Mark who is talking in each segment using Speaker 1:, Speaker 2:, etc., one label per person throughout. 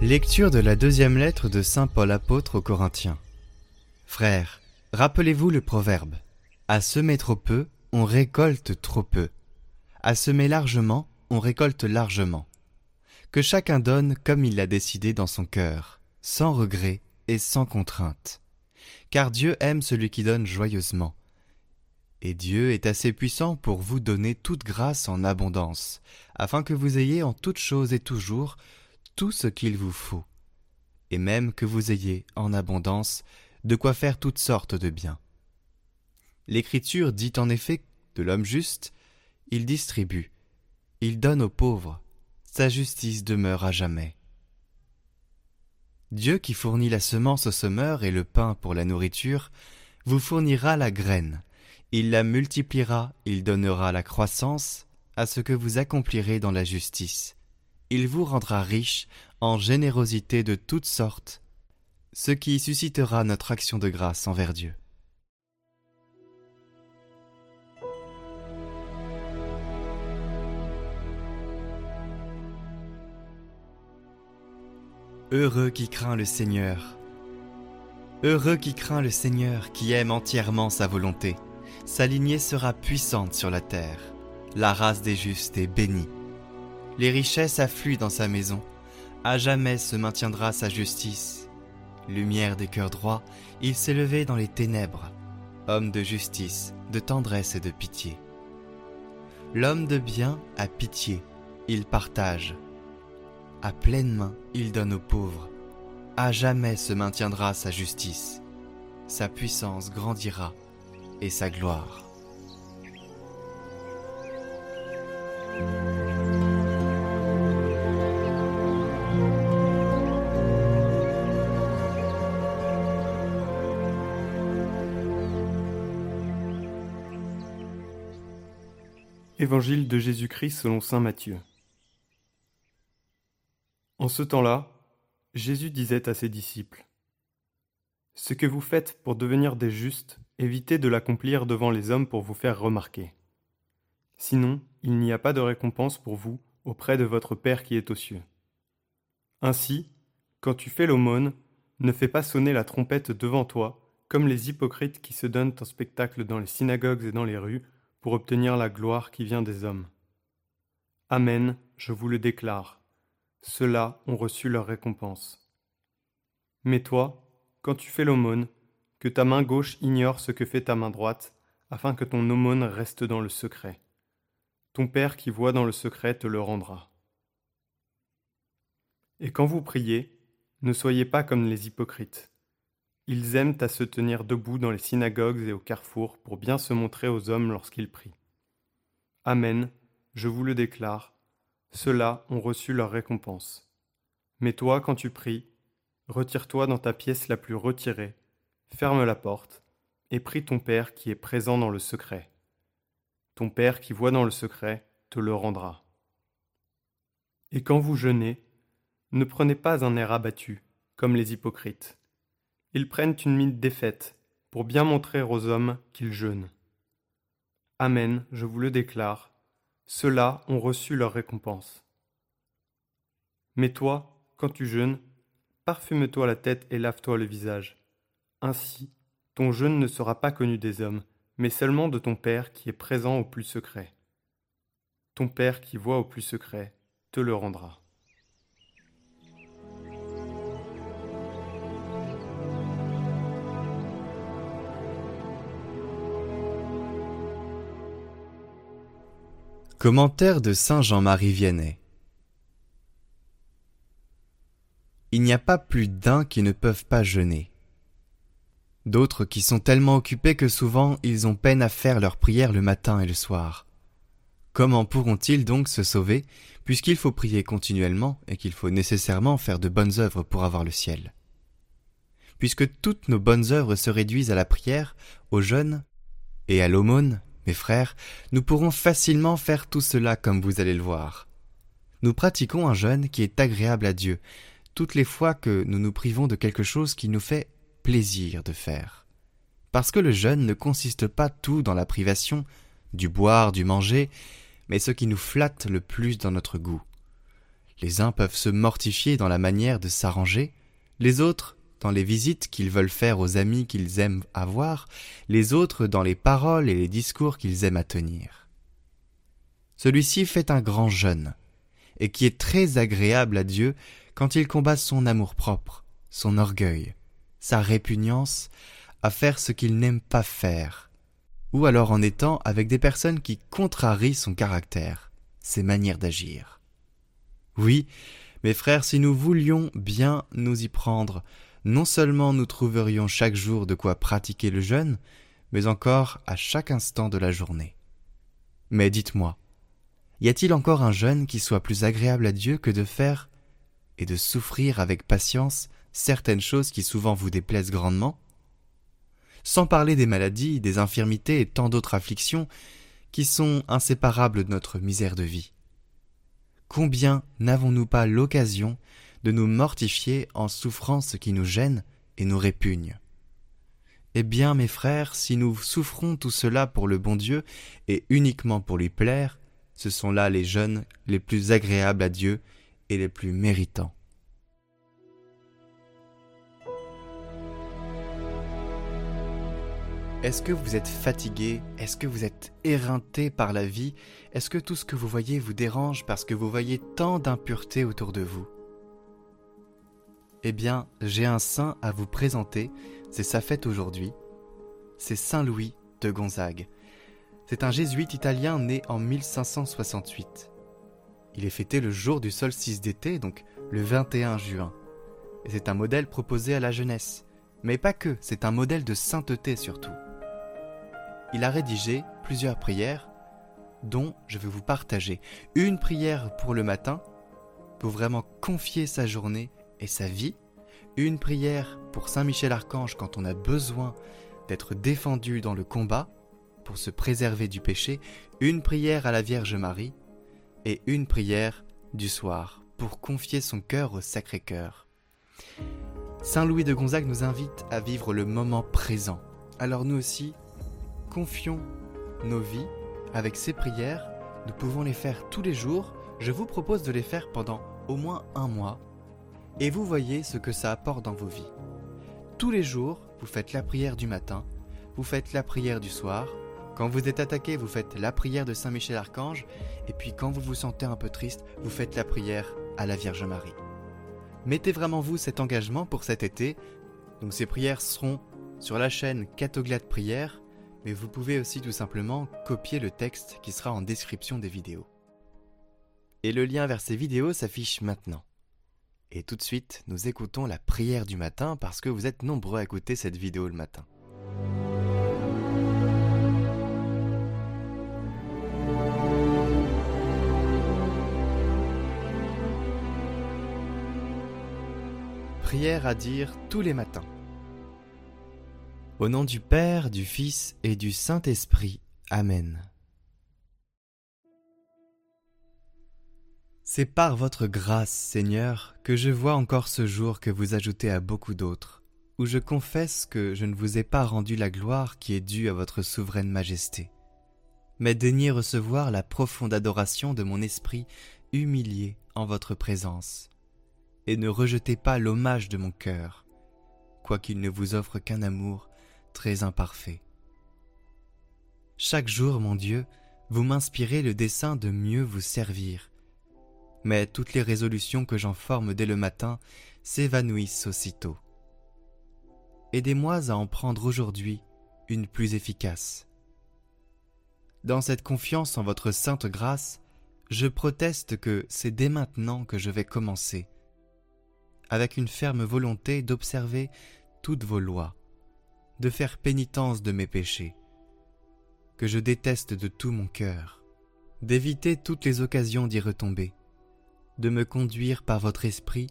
Speaker 1: Lecture de la deuxième lettre de Saint Paul apôtre aux Corinthiens. Frères, rappelez-vous le proverbe. À semer trop peu, on récolte trop peu. À semer largement, on récolte largement. Que chacun donne comme il l'a décidé dans son cœur, sans regret et sans contrainte. Car Dieu aime celui qui donne joyeusement. Et Dieu est assez puissant pour vous donner toute grâce en abondance, afin que vous ayez en toute chose et toujours tout ce qu'il vous faut, et même que vous ayez en abondance de quoi faire toutes sortes de biens. L'Écriture dit en effet de l'homme juste, il distribue, il donne aux pauvres, sa justice demeure à jamais. Dieu qui fournit la semence au semeur et le pain pour la nourriture, vous fournira la graine, il la multipliera, il donnera la croissance à ce que vous accomplirez dans la justice il vous rendra riche en générosité de toutes sortes, ce qui suscitera notre action de grâce envers Dieu. Heureux qui craint le Seigneur. Heureux qui craint le Seigneur, qui aime entièrement sa volonté. Sa lignée sera puissante sur la terre. La race des justes est bénie les richesses affluent dans sa maison. À jamais se maintiendra sa justice. Lumière des cœurs droits, il s'est levé dans les ténèbres. Homme de justice, de tendresse et de pitié. L'homme de bien a pitié, il partage. À pleine main, il donne aux pauvres. À jamais se maintiendra sa justice. Sa puissance grandira et sa gloire.
Speaker 2: Évangile de Jésus-Christ selon Saint Matthieu. En ce temps-là, Jésus disait à ses disciples, Ce que vous faites pour devenir des justes, évitez de l'accomplir devant les hommes pour vous faire remarquer. Sinon, il n'y a pas de récompense pour vous auprès de votre Père qui est aux cieux. Ainsi, quand tu fais l'aumône, ne fais pas sonner la trompette devant toi, comme les hypocrites qui se donnent en spectacle dans les synagogues et dans les rues, pour obtenir la gloire qui vient des hommes. Amen, je vous le déclare. Ceux-là ont reçu leur récompense. Mais toi, quand tu fais l'aumône, que ta main gauche ignore ce que fait ta main droite, afin que ton aumône reste dans le secret. Ton Père qui voit dans le secret te le rendra. Et quand vous priez, ne soyez pas comme les hypocrites ils aiment à se tenir debout dans les synagogues et au carrefour pour bien se montrer aux hommes lorsqu'ils prient. Amen, je vous le déclare, ceux-là ont reçu leur récompense. Mais toi, quand tu pries, retire-toi dans ta pièce la plus retirée, ferme la porte, et prie ton Père qui est présent dans le secret. Ton Père qui voit dans le secret te le rendra. Et quand vous jeûnez, ne prenez pas un air abattu, comme les hypocrites ils prennent une mine défaite, pour bien montrer aux hommes qu'ils jeûnent. Amen, je vous le déclare, ceux-là ont reçu leur récompense. Mais toi, quand tu jeûnes, parfume-toi la tête et lave-toi le visage. Ainsi, ton jeûne ne sera pas connu des hommes, mais seulement de ton Père qui est présent au plus secret. Ton Père qui voit au plus secret te le rendra.
Speaker 1: Commentaire de Saint Jean-Marie Vianney Il n'y a pas plus d'un qui ne peuvent pas jeûner. D'autres qui sont tellement occupés que souvent ils ont peine à faire leur prière le matin et le soir. Comment pourront-ils donc se sauver, puisqu'il faut prier continuellement et qu'il faut nécessairement faire de bonnes œuvres pour avoir le ciel? Puisque toutes nos bonnes œuvres se réduisent à la prière, au jeûne et à l'aumône, mes frères, nous pourrons facilement faire tout cela comme vous allez le voir. Nous pratiquons un jeûne qui est agréable à Dieu, toutes les fois que nous nous privons de quelque chose qui nous fait plaisir de faire. Parce que le jeûne ne consiste pas tout dans la privation, du boire, du manger, mais ce qui nous flatte le plus dans notre goût. Les uns peuvent se mortifier dans la manière de s'arranger, les autres dans les visites qu'ils veulent faire aux amis qu'ils aiment avoir, les autres dans les paroles et les discours qu'ils aiment à tenir. Celui-ci fait un grand jeûne, et qui est très agréable à Dieu quand il combat son amour-propre, son orgueil, sa répugnance à faire ce qu'il n'aime pas faire, ou alors en étant avec des personnes qui contrarient son caractère, ses manières d'agir. Oui, mes frères, si nous voulions bien nous y prendre, non seulement nous trouverions chaque jour de quoi pratiquer le jeûne, mais encore à chaque instant de la journée. Mais dites-moi, y a-t-il encore un jeûne qui soit plus agréable à Dieu que de faire et de souffrir avec patience certaines choses qui souvent vous déplaisent grandement? Sans parler des maladies, des infirmités et tant d'autres afflictions qui sont inséparables de notre misère de vie. Combien n'avons-nous pas l'occasion de nous mortifier en souffrant ce qui nous gêne et nous répugne. Eh bien, mes frères, si nous souffrons tout cela pour le bon Dieu et uniquement pour lui plaire, ce sont là les jeunes les plus agréables à Dieu et les plus méritants. Est-ce que vous êtes fatigué? Est-ce que vous êtes éreinté par la vie? Est-ce que tout ce que vous voyez vous dérange parce que vous voyez tant d'impuretés autour de vous? Eh bien, j'ai un saint à vous présenter, c'est sa fête aujourd'hui. C'est Saint Louis de Gonzague. C'est un jésuite italien né en 1568. Il est fêté le jour du solstice d'été, donc le 21 juin. C'est un modèle proposé à la jeunesse. Mais pas que, c'est un modèle de sainteté surtout il a rédigé plusieurs prières dont je vais vous partager. Une prière pour le matin, pour vraiment confier sa journée et sa vie. Une prière pour Saint Michel Archange quand on a besoin d'être défendu dans le combat, pour se préserver du péché. Une prière à la Vierge Marie et une prière du soir pour confier son cœur au Sacré-Cœur. Saint Louis de Gonzague nous invite à vivre le moment présent. Alors nous aussi, confions nos vies avec ces prières. Nous pouvons les faire tous les jours. Je vous propose de les faire pendant au moins un mois. Et vous voyez ce que ça apporte dans vos vies. Tous les jours, vous faites la prière du matin, vous faites la prière du soir. Quand vous êtes attaqué, vous faites la prière de Saint Michel Archange. Et puis quand vous vous sentez un peu triste, vous faites la prière à la Vierge Marie. Mettez vraiment vous cet engagement pour cet été. Donc ces prières seront sur la chaîne Catoglade Prière mais vous pouvez aussi tout simplement copier le texte qui sera en description des vidéos. Et le lien vers ces vidéos s'affiche maintenant. Et tout de suite, nous écoutons la prière du matin parce que vous êtes nombreux à écouter cette vidéo le matin. Prière à dire tous les matins. Au nom du Père, du Fils et du Saint-Esprit. Amen. C'est par votre grâce, Seigneur, que je vois encore ce jour que vous ajoutez à beaucoup d'autres, où je confesse que je ne vous ai pas rendu la gloire qui est due à votre souveraine majesté. Mais daignez recevoir la profonde adoration de mon esprit humilié en votre présence, et ne rejetez pas l'hommage de mon cœur, quoiqu'il ne vous offre qu'un amour très imparfait. Chaque jour, mon Dieu, vous m'inspirez le dessein de mieux vous servir. Mais toutes les résolutions que j'en forme dès le matin s'évanouissent aussitôt. Aidez-moi à en prendre aujourd'hui une plus efficace. Dans cette confiance en votre sainte grâce, je proteste que c'est dès maintenant que je vais commencer, avec une ferme volonté d'observer toutes vos lois, de faire pénitence de mes péchés, que je déteste de tout mon cœur, d'éviter toutes les occasions d'y retomber, de me conduire par votre esprit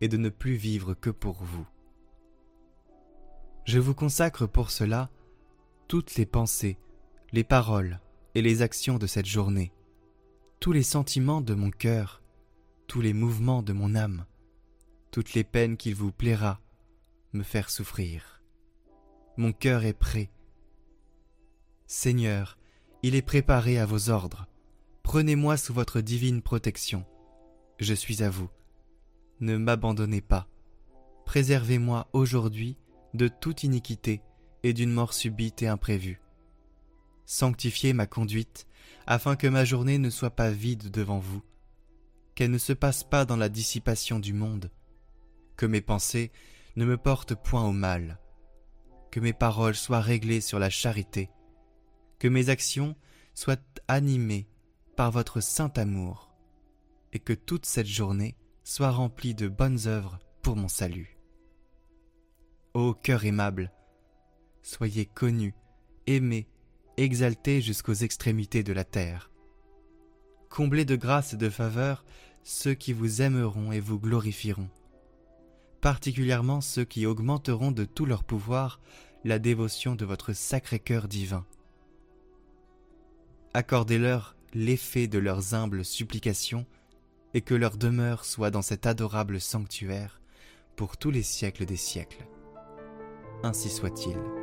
Speaker 1: et de ne plus vivre que pour vous. Je vous consacre pour cela toutes les pensées, les paroles et les actions de cette journée, tous les sentiments de mon cœur, tous les mouvements de mon âme, toutes les peines qu'il vous plaira me faire souffrir. Mon cœur est prêt. Seigneur, il est préparé à vos ordres. Prenez-moi sous votre divine protection. Je suis à vous. Ne m'abandonnez pas. Préservez-moi aujourd'hui de toute iniquité et d'une mort subite et imprévue. Sanctifiez ma conduite, afin que ma journée ne soit pas vide devant vous, qu'elle ne se passe pas dans la dissipation du monde, que mes pensées ne me portent point au mal, que mes paroles soient réglées sur la charité, que mes actions soient animées par votre saint amour, et que toute cette journée soit remplie de bonnes œuvres pour mon salut. Ô cœur aimable, soyez connu, aimé, exalté jusqu'aux extrémités de la terre. Comblez de grâce et de faveur ceux qui vous aimeront et vous glorifieront, particulièrement ceux qui augmenteront de tout leur pouvoir la dévotion de votre sacré cœur divin. Accordez-leur l'effet de leurs humbles supplications, et que leur demeure soit dans cet adorable sanctuaire pour tous les siècles des siècles. Ainsi soit-il.